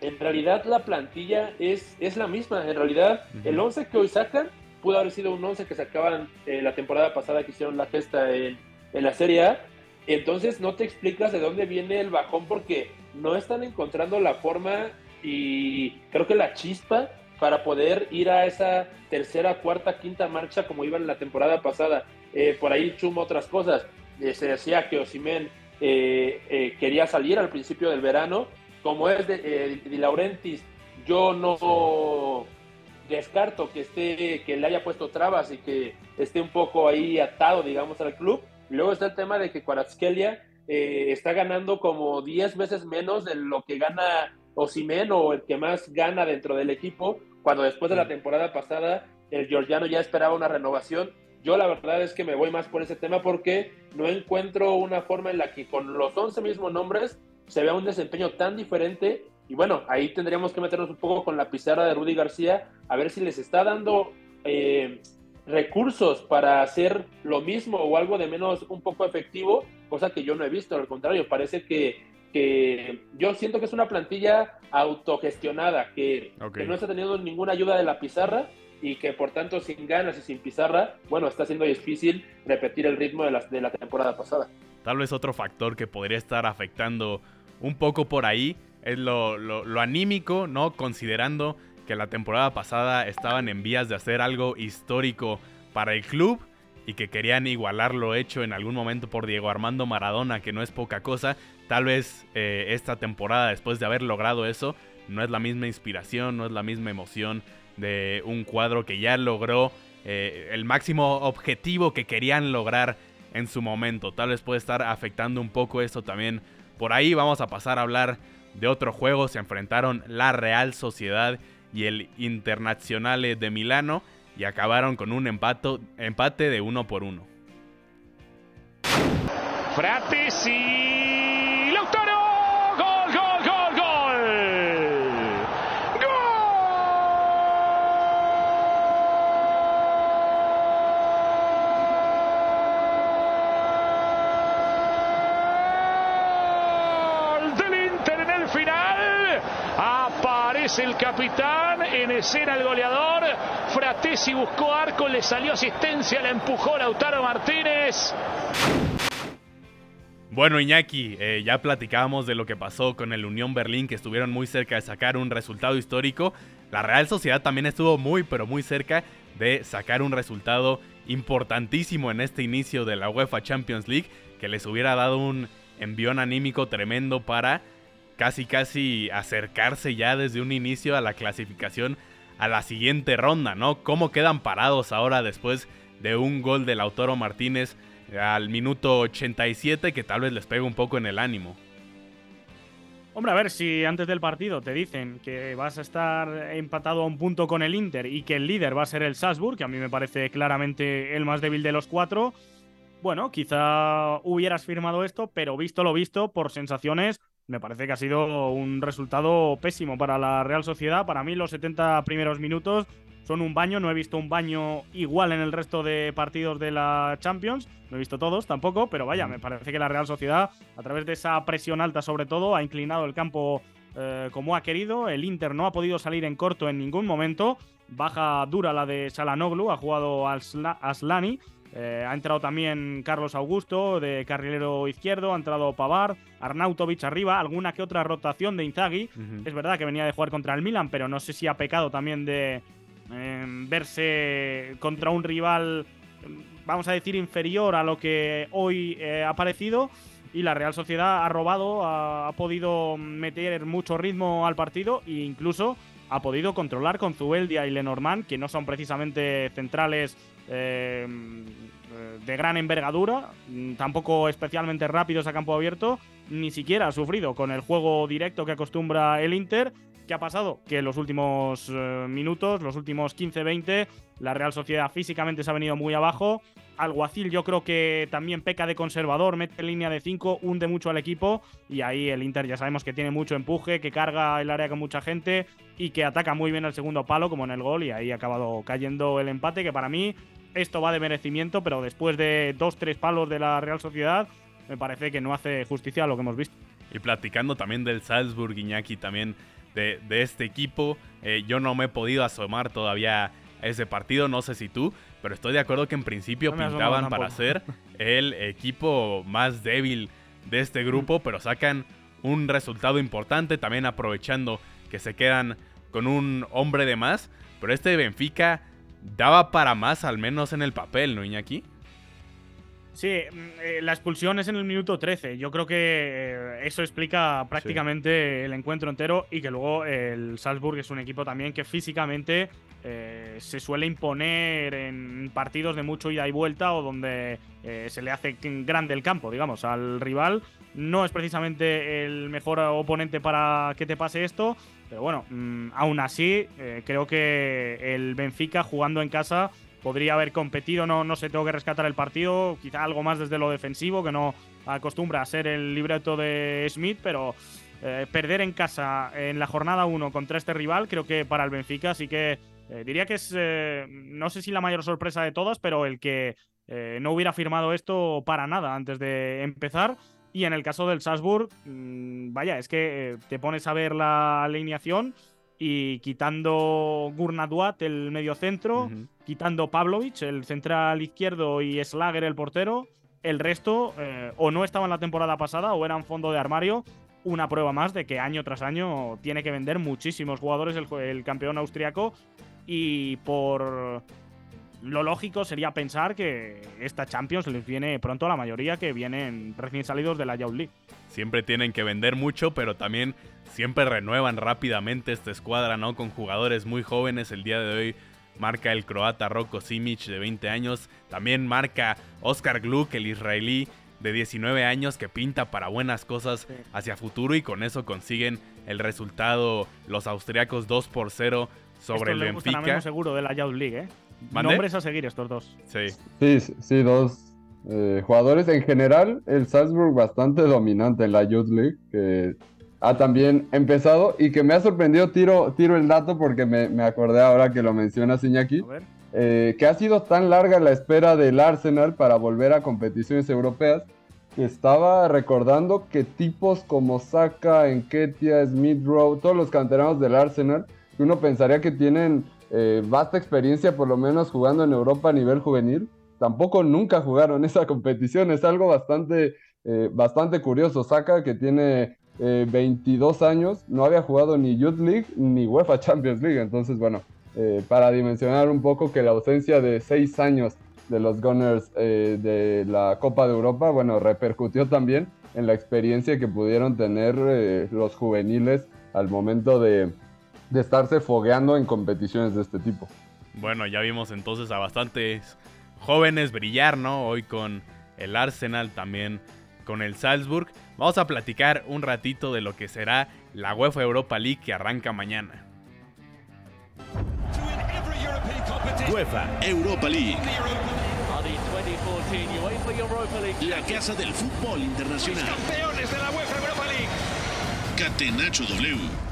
en realidad la plantilla es, es la misma. En realidad, el 11 que hoy sacan pudo haber sido un 11 que sacaban eh, la temporada pasada que hicieron la gesta en, en, la Serie A. Entonces no te explicas de dónde viene el bajón porque no están encontrando la forma y creo que la chispa para poder ir a esa tercera, cuarta, quinta marcha como iban la temporada pasada. Eh, por ahí chumo otras cosas. Eh, se decía que Osimen eh, quería salir al principio del verano. Como es de, de Laurentiis, yo no descarto que esté, que le haya puesto trabas y que esté un poco ahí atado, digamos, al club. Luego está el tema de que Kvaratskhelia está ganando como 10 veces menos de lo que gana Osimen o el que más gana dentro del equipo, cuando después de la temporada pasada el georgiano ya esperaba una renovación yo la verdad es que me voy más por ese tema porque no encuentro una forma en la que con los 11 mismos nombres se vea un desempeño tan diferente. Y bueno, ahí tendríamos que meternos un poco con la pizarra de Rudy García, a ver si les está dando eh, recursos para hacer lo mismo o algo de menos un poco efectivo, cosa que yo no he visto. Al contrario, parece que, que yo siento que es una plantilla autogestionada, que, que no está teniendo ninguna ayuda de la pizarra y que por tanto sin ganas y sin pizarra, bueno, está siendo difícil repetir el ritmo de la, de la temporada pasada. Tal vez otro factor que podría estar afectando un poco por ahí es lo, lo, anímico, ¿no? Considerando que que la temporada pasada estaban en vías de hacer algo histórico para el club y que querían igualar lo hecho en algún momento por Diego Armando Maradona, que no es poca cosa. Tal vez eh, esta temporada, después de haber logrado eso, no es la misma inspiración, no es la misma emoción de un cuadro que ya logró eh, el máximo objetivo que querían lograr en su momento. Tal vez puede estar afectando un poco eso también. Por ahí vamos a pasar a hablar de otro juego. Se enfrentaron la Real Sociedad y el Internazionale de Milano y acabaron con un empato, empate de uno por uno. El capitán, en escena el goleador. Fratesi buscó arco, le salió asistencia, la empujó Lautaro Martínez. Bueno, Iñaki, eh, ya platicábamos de lo que pasó con el Unión Berlín, que estuvieron muy cerca de sacar un resultado histórico. La Real Sociedad también estuvo muy, pero muy cerca de sacar un resultado importantísimo en este inicio de la UEFA Champions League, que les hubiera dado un envión anímico tremendo para casi casi acercarse ya desde un inicio a la clasificación a la siguiente ronda, ¿no? ¿Cómo quedan parados ahora después de un gol del Lautaro Martínez al minuto 87 que tal vez les pega un poco en el ánimo? Hombre, a ver, si antes del partido te dicen que vas a estar empatado a un punto con el Inter y que el líder va a ser el Salzburg, que a mí me parece claramente el más débil de los cuatro, bueno, quizá hubieras firmado esto, pero visto lo visto, por sensaciones, me parece que ha sido un resultado pésimo para la Real Sociedad. Para mí los 70 primeros minutos son un baño, no he visto un baño igual en el resto de partidos de la Champions, no he visto todos tampoco, pero vaya, me parece que la Real Sociedad, a través de esa presión alta sobre todo, ha inclinado el campo eh, como ha querido, el Inter no ha podido salir en corto en ningún momento, baja dura la de Salanoglu, ha jugado Aslani, eh, ha entrado también Carlos Augusto de carrilero izquierdo, ha entrado Pavar, Arnautovic arriba, alguna que otra rotación de Inzaghi. Es verdad que venía de jugar contra el Milan, pero no sé si ha pecado también de em, verse contra un rival, vamos a decir, inferior a lo que hoy eh, ha parecido. Y la Real Sociedad ha robado, ha, podido meter mucho ritmo al partido e incluso ha podido controlar con Zubeldia y Lenormand, que no son precisamente centrales eh, de gran envergadura, mm, tampoco especialmente rápidos a campo abierto, ni siquiera ha sufrido con el juego directo que acostumbra el Inter. ¿Qué ha pasado? Que los últimos eh, minutos, los últimos 15-20, la Real Sociedad físicamente se ha venido muy abajo. Alguacil yo creo que también peca de conservador, mete línea de 5, hunde mucho al equipo y ahí el Inter ya sabemos que tiene mucho empuje, que carga el área con mucha gente y que ataca muy bien el segundo palo como en el gol y ahí ha acabado cayendo el empate que para mí esto va de merecimiento, pero después de dos, tres palos de la Real Sociedad, me parece que no hace justicia a lo que hemos visto. Y platicando también del Salzburg, Iñaki, también de, este equipo, eh, yo no me he podido asomar todavía ese partido, no sé si tú, pero estoy de acuerdo que en principio pintaban para ser el equipo más débil de este grupo, pero sacan un resultado importante, también aprovechando que se quedan con un hombre de más, pero este Benfica daba para más, al menos en el papel, ¿no, Iñaki? Sí, mm, eh, la expulsión es en el minuto 13. Yo creo que eh, eso explica prácticamente el encuentro entero y que luego el Salzburg es un equipo también que físicamente eh, se suele imponer en partidos de mucho ida y vuelta o donde se le hace grande el campo, digamos, al rival. No es precisamente el mejor oponente para que te pase esto, pero bueno, mm, aún así, creo que el Benfica jugando en casa podría haber competido, no, no sé, tengo que rescatar el partido, quizá algo más desde lo defensivo, que no acostumbra a ser el libreto de Smith, pero eh, perder en casa en la jornada 1 contra este rival, creo que para el Benfica sí que eh, diría que es, no sé si la mayor sorpresa de todas, pero el que no hubiera firmado esto para nada antes de empezar. Y en el caso del Salzburg, mm, vaya, es que eh, te pones a ver la alineación y quitando Gurnaduat, el mediocentro, quitando Pavlovic, el central izquierdo, y Slager, el portero, el resto eh, o no estaban la temporada pasada o eran fondo de armario. una prueba más de que año tras año tiene que vender muchísimos jugadores el, el campeón austriaco y por lo lógico sería pensar que esta Champions les viene pronto a la mayoría que vienen recién salidos de la Youth League. Siempre tienen que vender mucho, pero también siempre renuevan rápidamente esta escuadra, ¿no? Con jugadores muy jóvenes. El día de hoy marca el croata Roko Simic de 20 años. También marca Oscar Gluck, el israelí de 19 años que pinta para buenas cosas hacia futuro y con eso consiguen el resultado los austriacos 2 por 0 sobre el Benfica. seguro de la Youth League, ¿eh? Nombres a seguir estos dos. Sí. Sí, sí, dos eh, jugadores. En general, el Salzburg bastante dominante en la Youth League, que ha también empezado y que me ha sorprendido. Tiro, tiro el dato porque me, acordé ahora que lo menciona Iñaki. Eh, que ha sido tan larga la espera del Arsenal para volver a competiciones europeas que estaba recordando que tipos como Saka, Enketia, Smith Rowe, todos los canteranos del Arsenal, que uno pensaría que tienen eh, experiencia por lo menos jugando en Europa a nivel juvenil, tampoco nunca jugaron esa competición. Es algo bastante, eh, bastante curioso. Saka, que tiene 22 eh, años, no había jugado ni Youth League ni UEFA Champions League. Entonces, bueno, para dimensionar un poco que la ausencia de 6 años de los Gunners de la Copa de Europa, bueno, repercutió también en la experiencia que pudieron tener los juveniles al momento de, de estarse fogueando en competiciones de este tipo. Bueno, ya vimos entonces a bastantes jóvenes brillar, ¿no? Hoy con el Arsenal, también con el Salzburg. Vamos a platicar un ratito de lo que será la UEFA Europa League que arranca mañana. UEFA Europa League. La casa del fútbol internacional. Campeones de la UEFA Europa League. Catenacho W.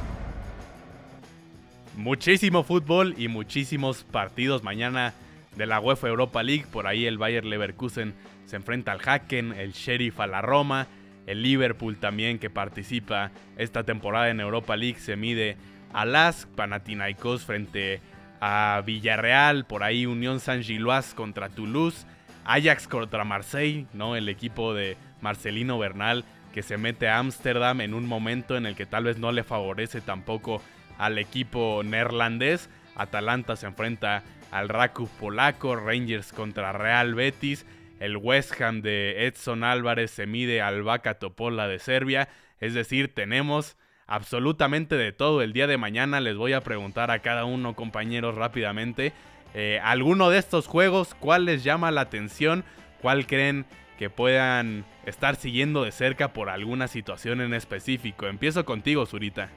Muchísimo fútbol y muchísimos partidos mañana de la UEFA Europa League. Por ahí el Bayer Leverkusen se enfrenta al Haken, el Sheriff a la Roma, el Liverpool también que participa esta temporada en Europa League se mide a Lask, Panathinaikos frente a Villarreal, por ahí Unión San Gilois contra Toulouse, Ajax contra Marseille, ¿no? El equipo de Marcelino Bernal que se mete a Ámsterdam en un momento en el que tal vez no le favorece tampoco al equipo neerlandés. Atalanta se enfrenta al Raku polaco, Rangers contra Real Betis, el West Ham de Edson Álvarez se mide al Vaca Topola de Serbia, es decir, tenemos absolutamente de todo. El día de mañana les voy a preguntar a cada uno, compañeros, rápidamente, eh, alguno de estos juegos, cuál les llama la atención, cuál creen que puedan estar siguiendo de cerca por alguna situación en específico. Empiezo contigo, Zurita.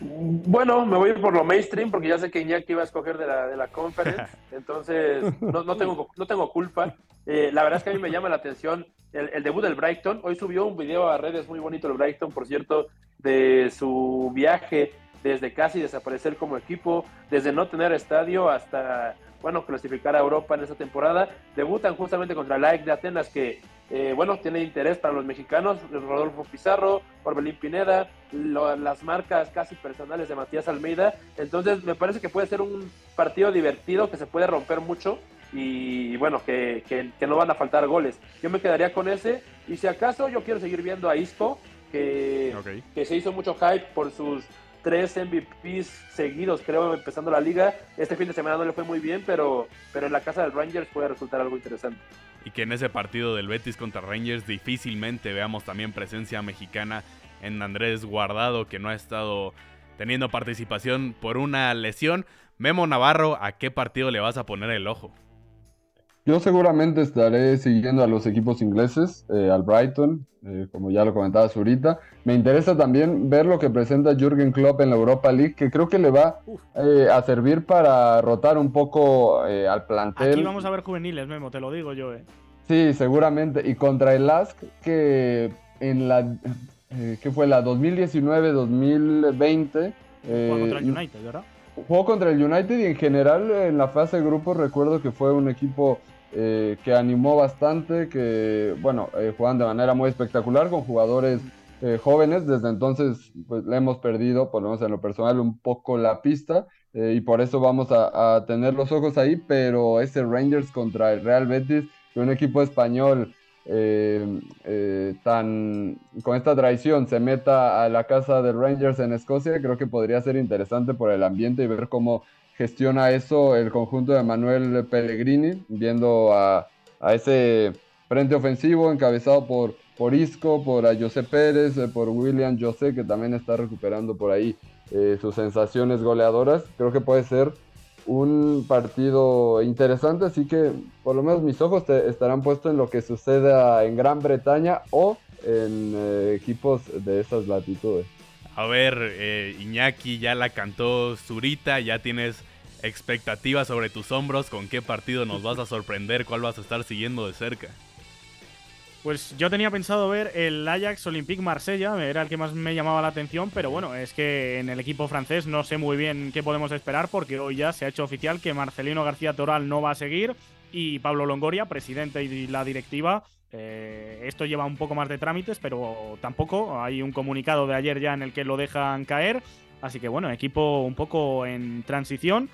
Bueno, me voy por lo mainstream porque ya sé que Iñaki iba a escoger de la, de la conference, entonces no, no, tengo, no tengo culpa. Eh, la verdad es que a mí me llama la atención el, debut del Brighton. Hoy subió un video a redes muy bonito el Brighton, por cierto, de su viaje desde casi desaparecer como equipo, desde no tener estadio hasta, bueno, clasificar a Europa en esta temporada. Debutan justamente contra el AEK de Atenas que eh, bueno, tiene interés para los mexicanos, Rodolfo Pizarro, Orbelín Pineda, las marcas casi personales de Matías Almeida. Entonces, me parece que puede ser un partido divertido, que se puede romper mucho y, bueno, que, que, no van a faltar goles. Yo me quedaría con ese. Y si acaso, yo quiero seguir viendo a Isco, que, que se hizo mucho hype por sus tres MVPs seguidos, creo, empezando la liga. Este fin de semana no le fue muy bien, pero, pero en la casa del Rangers puede resultar algo interesante y que en ese partido del Betis contra Rangers difícilmente veamos también presencia mexicana en Andrés Guardado, que no ha estado teniendo participación por una lesión. Memo Navarro, ¿a qué partido le vas a poner el ojo? Yo seguramente estaré siguiendo a los equipos ingleses, eh, al Brighton, eh, como ya lo comentabas ahorita. Me interesa también ver lo que presenta Jürgen Klopp en la Europa League, que creo que le va eh, a servir para rotar un poco al plantel. Aquí vamos a ver juveniles, Memo, te lo digo yo. Eh. Sí, seguramente. Y contra el Lask, que en la... ¿Qué fue? La 2019-2020. Jugó contra el United, ¿verdad? Jugó contra el United y en general en la fase de grupos recuerdo que fue un equipo eh, que animó bastante, que, bueno, eh, de manera muy espectacular con jugadores eh, jóvenes. Desde entonces, pues le hemos perdido, por lo menos en lo personal, un poco la pista y por eso vamos a, tener los ojos ahí. Pero ese Rangers contra el Real Betis, un equipo español eh, eh, tan con esta traición se meta a la casa de Rangers en Escocia, creo que podría ser interesante por el ambiente y ver cómo gestiona eso el conjunto de Manuel Pellegrini, viendo a, ese frente ofensivo encabezado por, por Isco, por a Pérez, eh, por William José, que también está recuperando por ahí sus sensaciones goleadoras. Creo que puede ser un partido interesante, así que por lo menos mis ojos estarán puestos en lo que suceda en Gran Bretaña o en eh, equipos de esas latitudes. A ver, eh, Iñaki ya la cantó Zurita, ya tienes expectativas sobre tus hombros, con qué partido nos vas a sorprender, cuál vas a estar siguiendo de cerca. Pues yo tenía pensado ver el Ajax Olympique Marsella, era el que más me llamaba la atención, pero bueno, es que en el equipo francés no sé muy bien qué podemos esperar porque hoy ya se ha hecho oficial que Marcelino García Toral no va a seguir y Pablo Longoria, presidente y la directiva, eh, esto lleva un poco más de trámites, pero tampoco. Hay un comunicado de ayer ya en el que lo dejan caer. Así que bueno, equipo un poco en transición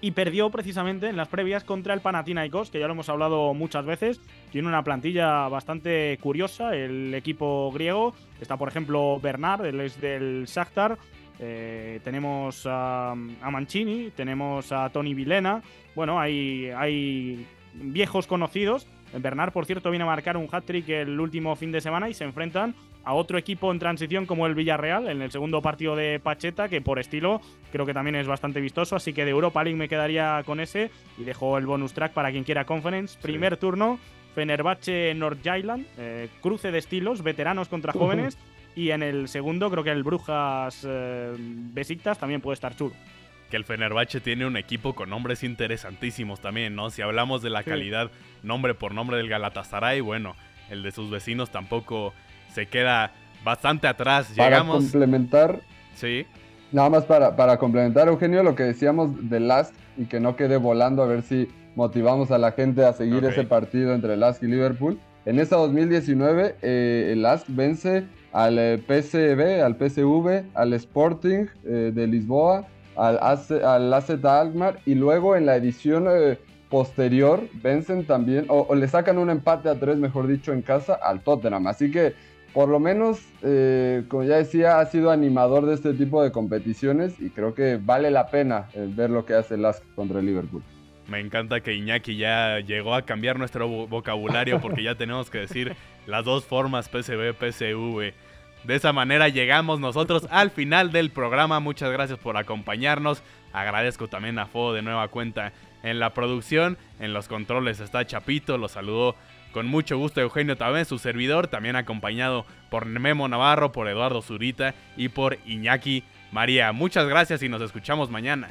y perdió precisamente en las previas contra el Panathinaikos, que ya lo hemos hablado muchas veces. Tiene una plantilla bastante curiosa el equipo griego. Está, por ejemplo, Bernard, él es del Shakhtar. Eh, tenemos a, Mancini, tenemos a Tony Vilena. Bueno, hay, hay viejos conocidos. Bernard, por cierto, viene a marcar un hat-trick el último fin de semana y se enfrentan a otro equipo en transición como el Villarreal en el segundo partido de Pacheta, que por estilo creo que también es bastante vistoso. Así que de Europa League me quedaría con ese y dejo el bonus track para quien quiera Conference. Primer turno, Fenerbahce North Island, eh, cruce de estilos, veteranos contra jóvenes. y en el segundo creo que el Brujas eh, Besiktas también puede estar chulo que el Fenerbahce tiene un equipo con nombres interesantísimos también, ¿no? Si hablamos de la calidad nombre por nombre del Galatasaray, bueno, el de sus vecinos tampoco se queda bastante atrás. Para complementar. Sí. Nada más para, para complementar, Eugenio, lo que decíamos de Lask y que no quede volando, a ver si motivamos a la gente a seguir ese partido entre Lask y Liverpool. En esta 2019, eh, el Lask vence al eh, PSV, al PSV, al Sporting eh, de Lisboa, al, al AZ Alkmaar y luego en la edición eh, posterior vencen también, o, le sacan un empate a tres, mejor dicho, en casa al Tottenham. Así que por lo menos, eh, como ya decía, ha sido animador de este tipo de competiciones y creo que vale la pena eh, ver lo que hace Lask contra el Liverpool. Me encanta que Iñaki ya llegó a cambiar nuestro vocabulario porque ya tenemos que decir las dos formas PSV, PSV. De esa manera llegamos nosotros al final del programa. Muchas gracias por acompañarnos. Agradezco también a Fo de nueva cuenta en la producción. En los controles está Chapito, lo saludó con mucho gusto Eugenio también, su servidor, también acompañado por Memo Navarro, por Eduardo Zurita y por Iñaki María. Muchas gracias y nos escuchamos mañana.